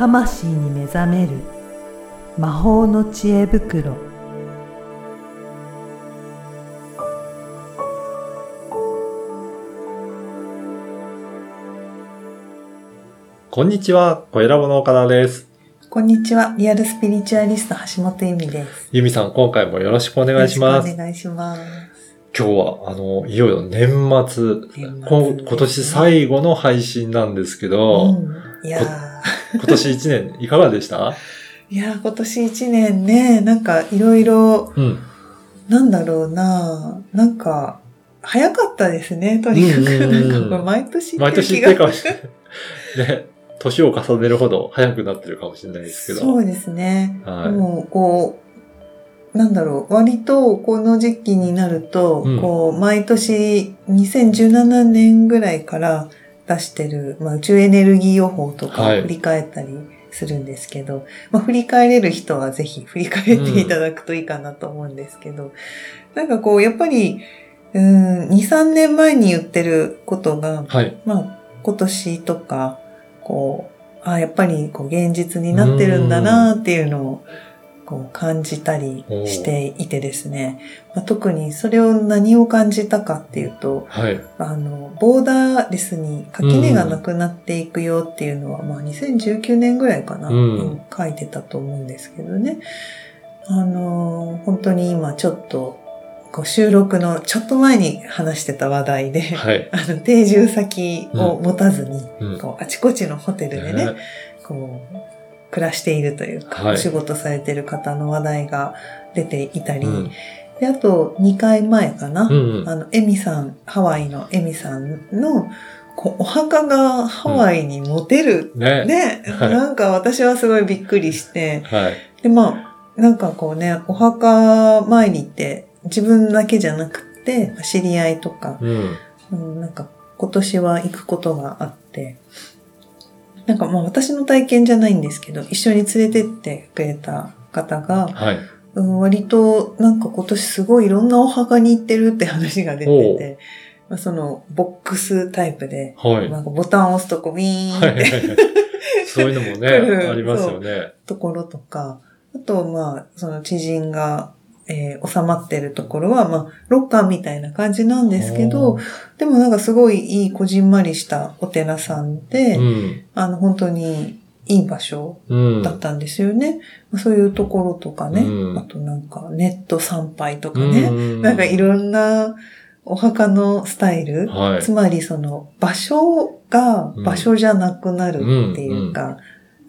魂に目覚める。魔法の知恵袋。こんにちは、小ラボの岡田です。こんにちはリアルスピリチュアリスト橋本由美です。ゆみさん、今回もよろしくお願いします。よろしくお願いします。今日は、あの、いよいよ年末、年末こ今年最後の配信なんですけど、うん、いやー今年1年いかがでした？いやー今年一年ねなんかいろいろうん。なんだろうななんか早かったですねとにかく、なんかこれ毎年毎年言ってるかもしれない。ね、年を重ねるほど早くなってるかもしれないですけど。そうですね。はいでも、こう、なんだろう、割とこの時期になると、うんこう、毎年2017年ぐらいから出してる、まあ、宇宙エネルギー予報とかはいを振り返ったりするんですけど、まあ、振り返れる人はぜひ振り返っていただくといいかなと思うんですけど、なんかこう、やっぱり、うん、2、3年前に言ってることが、はい。まあ、今年とか、こう、あやっぱりこう現実になってるんだなっていうのをこう感じたりしていてですね、まあ、特にそれを何を感じたかっていうと、はい。あの、ボーダーレスに垣根がなくなっていくよっていうのは、まあ2019年ぐらいかな、うんうん書いてたと思うんですけどね。あの、本当に今ちょっと、こう収録のちょっと前に話してた話題で、はい。あの、定住先を持たずに、うん。こうあちこちのホテルでね、ねこう、暮らしているというか、はいお仕事されてる方の話題が出ていたり、うん。で、あと2回前かな、うん。あの、エミさん、ハワイのエミさんの、こうお墓がハワイに持てる。ね。ね、はいなんか私はすごいびっくりして、はい。で、まあ、なんかこうね、お墓参りって自分だけじゃなくて、知り合いとか、うん。うん、なんか今年は行くことがあって、なんかまあ私の体験じゃないんですけど、一緒に連れてってくれた方が、はい。うん、割となんか今年すごいいろんなお墓に行ってるって話が出てて、まあ、そのボックスタイプで、はい。なんかボタンを押すとこウィーンっはいはいてはい。そういうのもね、ありますよね。ところとか、あとまあその知人が、えー収まってるところは、まあロッカーみたいな感じなんですけど、でもなんかすごいいいこじんまりしたお寺さんで、うん。あの本当にいい場所うん。だったんですよね。まあそういうところとかね、うんあとなんかネット参拝とかね、うんなんかいろんなお墓のスタイル、はいつ。まりその場所が場所じゃなくなるっていうか、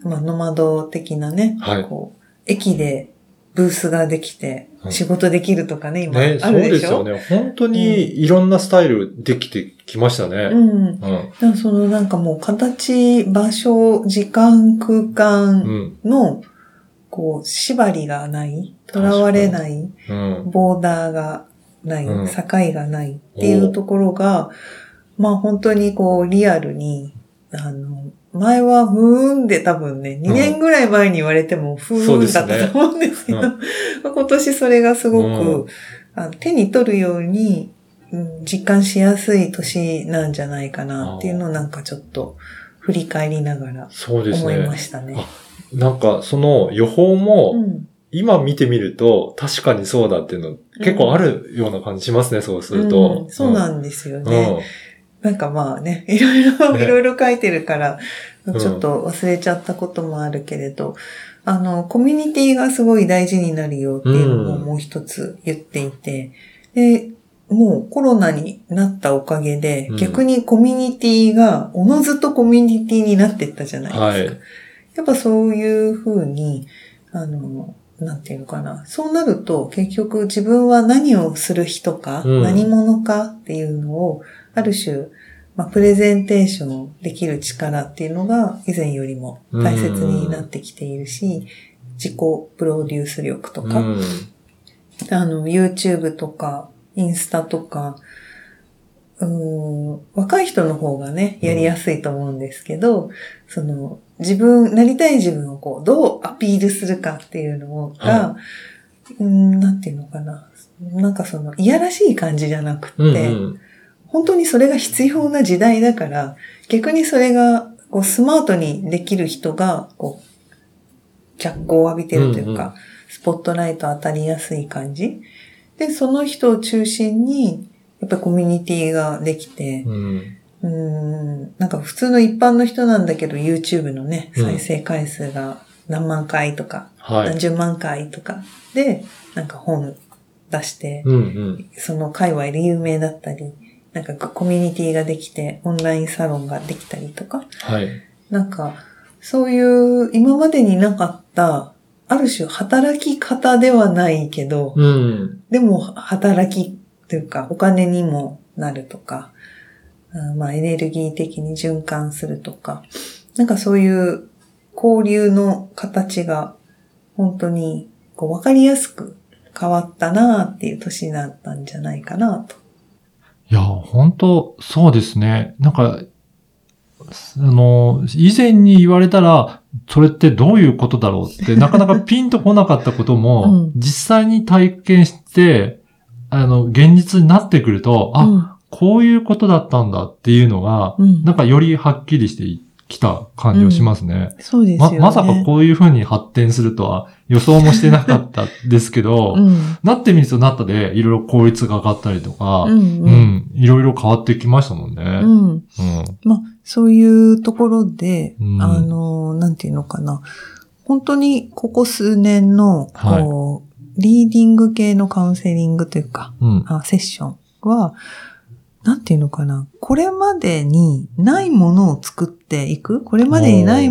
まあノマド的なね、はいこう駅でブースができてうん仕事できるとかね、今ね、そうあるでしょ、ですよね。本当にいろんなスタイルできてきましたね。うん。うん。そのなんかもう形、場所、時間、空う間ん。の、こう、縛りがない、囚われない、うん。ボーダーがない、うん境がないっていうところが、まあ本当にこうリアルに、あの、前はふーんで多分ね、2年ぐらい前に言われてもふーんだったと思うんですけど、そう 今年それがすごく、うん。手に取るように、うん実感しやすい年なんじゃないかなっていうのをなんかちょっと振り返りながらそうですね。思いま。したね。なんか、その予報も、うん。今見てみると、確かにそうだっていうの、結構あるような感じしますね、そうするうとん。そうなんんですようん。ね。なんかまあね、いろいろ、ねいろいろ書いてるから、んちょっと忘れちゃったこともあるけれど、あの、コミュニティがすごい大事になるよっていうのもうんもう一つ言っていて、で、もうコロナになったおかげで、うん逆にコミュニティがおのずとコミュニティになっていったじゃないですか。はい。やっぱそういうふうに、あの、なんていうのかな。そうなると結局自分は何をする人か、うん何者かっていうのを、ある種、まあ、プレゼンテーションできる力っていうのが以前よりも大切になってきているし、自己プロデュース力とか、うん。あの、YouTube とか、インスタとか、うーん、若い人の方がね、やりやすいと思うんですけど、その、自分、なりたい自分をこう、どうアピールするかっていうのが、はうーん、なんていうのかな。なんかその、いやらしい感じじゃなくって、うんうん。本当にそれが必要な時代だから、逆にそれが、こうスマートにできる人が、こう、脚光を浴びてるというか、うんうスポットライト当たりやすい感じ。で、その人を中心に、やっぱりコミュニティができて、うん。うーん、なんか普通の一般の人なんだけど、YouTube のね、うん再生回数が何万回とか、はい。何十万回とかで、なんか本出して、うんうん。その界隈で有名だったり、なんかコミュニティができて、オンラインサロンができたりとか、はい。なんか、そういう今までになかった、ある種働き方ではないけど、うん。でも働きというかお金にもなるとか、うんまあエネルギー的に循環するとか、なんかそういう交流の形が本当にこう分かりやすく変わったなっていう年になったんじゃないかなと。いや、本当そうですね。なんか、あの、以前に言われたら、それってどういうことだろうって、なかなか ピンとこなかったことも、うん。実際に体験して、あの、現実になってくると、あ、うん。こういうことだったんだっていうのが、うん。なんかよりはっきりしてきた感じはしますね。ま、そうですよね。まさかこういう風に発展するとは予想もしてなかったですけど、うん。なってみるとなったで、いろいろ効率が上がったりとか、うんううんん、いろいろ変わってきましたもんね。ううん。ん。まあ、そういうところで、うんあの、なんていうのかな。本当にここ数年の、こう、リーディング系のカウンセリングというか、うん。あセッションは、なんていうのかな？これまでにないものを作っていく？これまでにない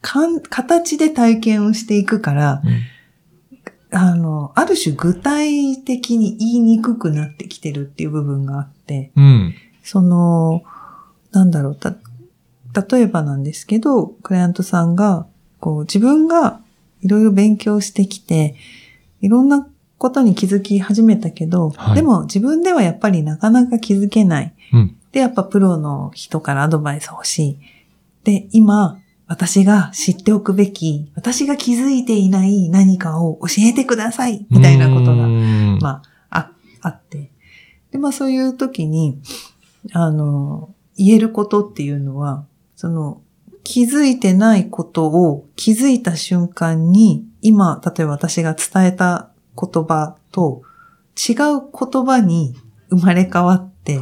かん形で体験をしていくから、あの、ある種具体的に言いにくくなってきてるっていう部分があって、うん。その、なんだろう、た、例えばなんですけど、クライアントさんが、こう、自分がいろいろ勉強してきて、いろんなことに気づき始めたけど、はいでも自分ではやっぱりなかなか気づけない。うん。で、やっぱプロの人からアドバイス欲しい。で、今、私が知っておくべき、私が気づいていない何かを教えてください、みたいなことがう、んまあ、あ、あって。で、まあそういう時に、あの、言えることっていうのは、その、気づいてないことを気づいた瞬間に、今、例えば私が伝えた言葉と違う言葉に生まれ変わって、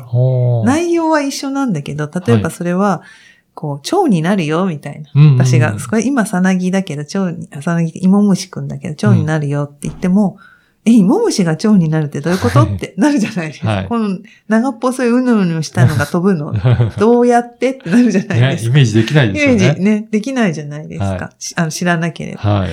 内容は一緒なんだけど、例えばそれは、こう、蝶になるよ、みたいな。うんうん私が、これ今さなぎだけど、蝶に、あさなぎって芋虫くんだけど、蝶になるよって言っても、え、芋虫が蝶になるってどういうこと？ってなるじゃないですか。はいこの長っぽそういううぬうぬしたのが飛ぶの、どうやって？ってなるじゃないねですか。イメージできないイですよね。メージね、できないじゃないですか。はしあの知らなければ。はい。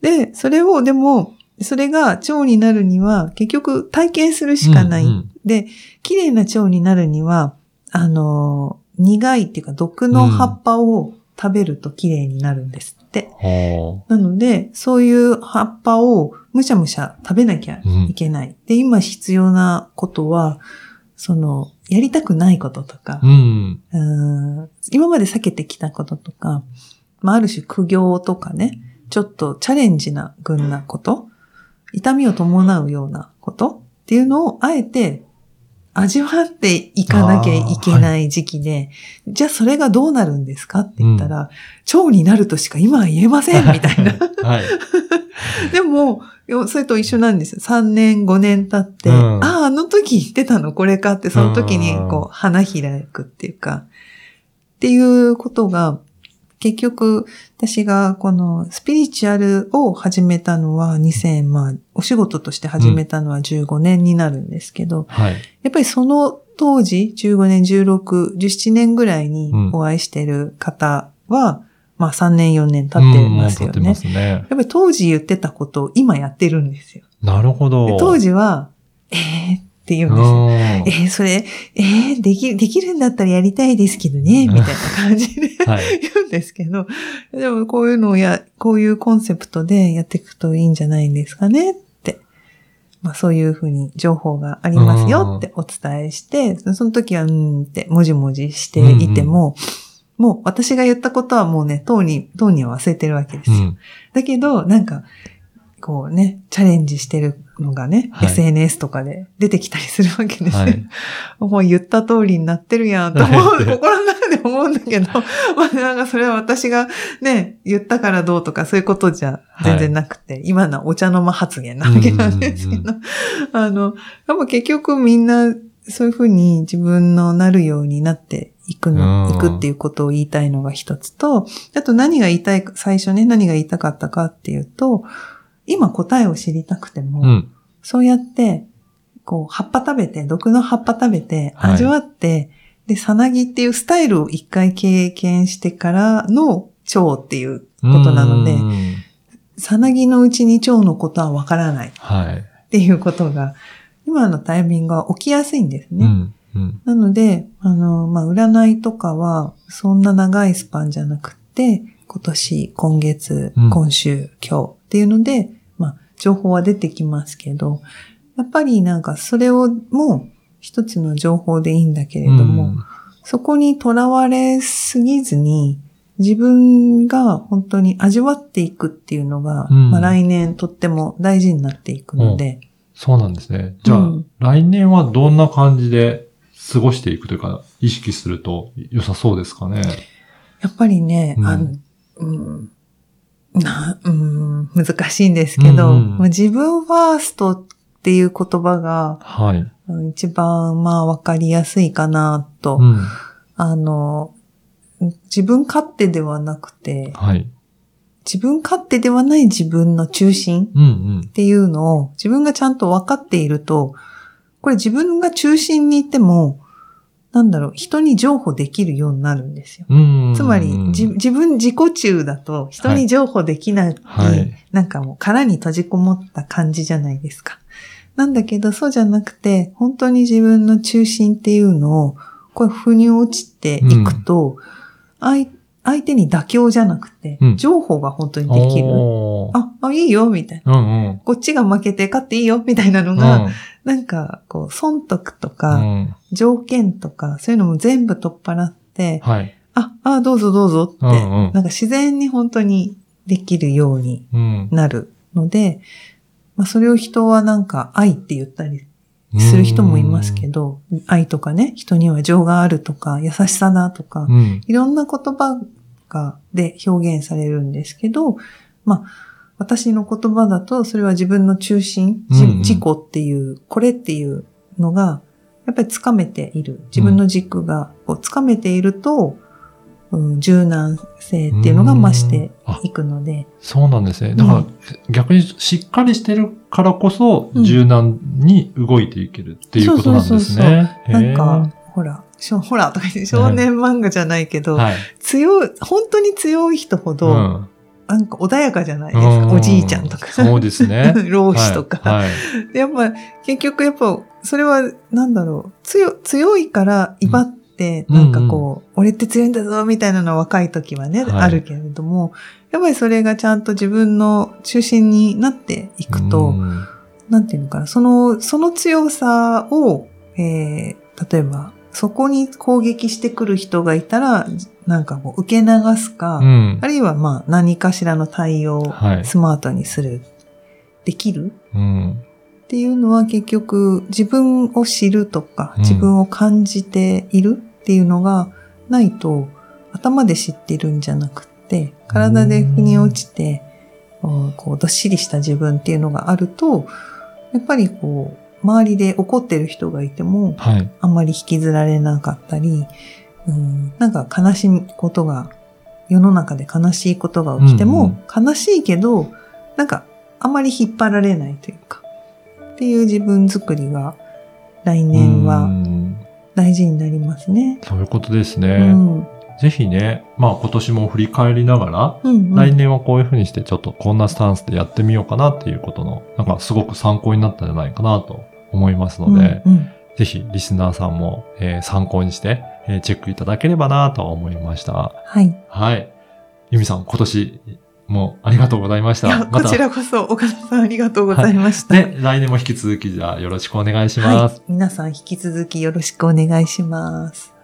で、それを、でも、それが蝶になるには、結局体験するしかない。うんうんで、綺麗な蝶になるには、あの、苦いっていうか毒の葉っぱを食べると綺麗になるんですって。ほなので、そういう葉っぱをむしゃむしゃ食べなきゃいけない。で、今必要なことは、その、やりたくないこととかー、うん。うーん今まで避けてきたこととか、まあ、ある種苦行とかね、ちょっとチャレンジな群なこと、痛みを伴うようなことっていうのをあえて味わっていかなきゃいけない時期で、じゃあそれがどうなるんですかって言ったら、腸になるとしか今は言えませんみたいな。はい。でも、それと一緒なんですよ。3年、5年経って、うんああ、あの時言ってたのこれかって、その時にうんこう、花開くっていうか、っていうことが、結局、私がこのスピリチュアルを始めたのは2000、まあ、お仕事として始めたのは15年になるんですけど、はい。やっぱりその当時、15年、16、17年ぐらいにお会いしてる方は、まあ3年、4年経ってますよねうん経ってま。すね。やっぱり当時言ってたことを今やってるんですよ。なるほどで。当時は、えーって言うんですよ。えー、それ、えー、でき、できるんだったらやりたいですけどね、みたいな感じでう んはい。言うんですけど、でもこういうのをや、こういうコンセプトでやっていくといいんじゃないんですかねって。まあそういうふうに情報がありますよってお伝えして、その時はうんってもじもじしていても、もう私が言ったことはもうね、当に、当には忘れてるわけですよ。うん。だけど、なんか、こうね、チャレンジしてるのがね、はい。SNS とかで出てきたりするわけです。よ。はい。もう言った通りになってるやんと思う、心の中で思うんだけど、まあなんかそれは私がね、言ったからどうとかそういうことじゃ全然なくて、今のはお茶の間発言なわけなんですけど、うんあの、やっぱ結局みんなそういうふうに自分のなるようになっていくの、うん。いくっていうことを言いたいのが一つと、あと何が言いたいか、最初ね、何が言いたかったかっていうと、今答えを知りたくても、うん。そうやって、こう、葉っぱ食べて、毒の葉っぱ食べて、はい味わって、で、さなぎっていうスタイルを一回経験してからの腸っていうことなのでう、んさなぎのうちに腸のことはわからないっはい。ていうことが、今のタイミングは起きやすいんですね。うん。うん。なので、あの、まあ、占いとかは、そんな長いスパンじゃなくて、今年、今月うん、今週、今日っていうので、まあ、情報は出てきますけど、やっぱりなんかそれをもう一つの情報でいいんだけれども、そこにとらわれすぎずに、自分が本当に味わっていくっていうのが、うん。まあ来年とっても大事になっていくので、そうなんですね。じゃあ、うん。来年はどんな感じで過ごしていくというか、意識すると良さそうですかね？やっぱりね、うん。あの、うん、な、うん、難しいんですけど、うん自分ファーストっていう言葉がはい。うん一番まあわかりやすいかなと、うん。あの、自分勝手ではなくて、はい。自分勝手ではない自分の中心っ。ていうのを自分がちゃんと分かっていると、これ自分が中心にいても、なんだろう、人に譲歩できるようになるんですよ。うん。つまり、じ自分自己中だと人に譲歩できない、はいなんかもう殻に閉じこもった感じじゃないですか。なんだけど、そうじゃなくて、本当に自分の中心っていうのを、これ、腑に落ちていくと、相相手に妥協じゃなくてうん、譲歩が本当にできる。おーあ、あ、いいよ、みたいな。うんうん。こっちが負けて勝っていいよ、みたいなのが、なんか、こう、損得とうか、ん。条件とか、そういうのも全部取っ払って、はい。あ、あ、どうぞどうぞって、うんうんなんか自然に本当にできるようにうん。なるので、まあそれを人はなんか愛って言ったりする人もいますけど、愛とかね、人には情があるとか、優しさだとか、うん。いろんな言葉が、で表現されるんですけど、まあ、私の言葉だと、それは自分の中心、自己っていう、これっていうのが、やっぱりつかめている。自分の軸がこうつかめていると、うん、柔軟性っていうのが増していくので、そうなんですね。だから、逆にしっかりしてるからこそ、うん。柔軟に動いていけるっていうことなんですね。なんか、ほら、ほらとか言って少年漫画じゃないけど、はい。強い、本当に強い人ほど、うんなんか穏やかじゃないですか。うんおじいちゃんとか。そうですね。老子とか。はい。はいでやっぱ、結局やっぱ、それは、なんだろう、強、強いから威張って、うんなんかこう、俺って強いんだぞ、みたいなのは若い時はね、はいあるけれども、やっぱりそれがちゃんと自分の中心になっていくと、うんなんていうのかな、その、その強さを、えー、例えば、そこに攻撃してくる人がいたら、なんかもう受け流すか、うんあ。るいはまあ何かしらの対応をはい。スマートにする、できるうん。っていうのは結局自分を知るとかうん自分を感じているっていうのがないと頭で知ってるんじゃなくって体で腑に落ちてうんこうどっしりした自分っていうのがあるとやっぱりこう周りで怒ってる人がいてもはい。あんまり引きずられなかったり、うん、なんか悲しいことが世の中で悲しいことが起きても、悲しいけどなんかあんまり引っ張られないというかっていう自分作りが来年うはん大事になりますね。そういうことですうね。んぜひね、まあ今年も振り返りながら、うんうん来年はこういうふうにしてちょっとこんなスタンスでやってみようかなっていうことの、なんかすごく参考になったんじゃないかなと思いますので、うんうんぜひリスナーさんも、えー参考にして、えーチェックいただければなと思いました。はい。はい。ユミさん、今年もありがとうございました。こちらこそ岡田さんありがとうございました。で、来年も引き続きじゃあよろしくお願いします。はい。皆さん引き続きよろしくお願いします。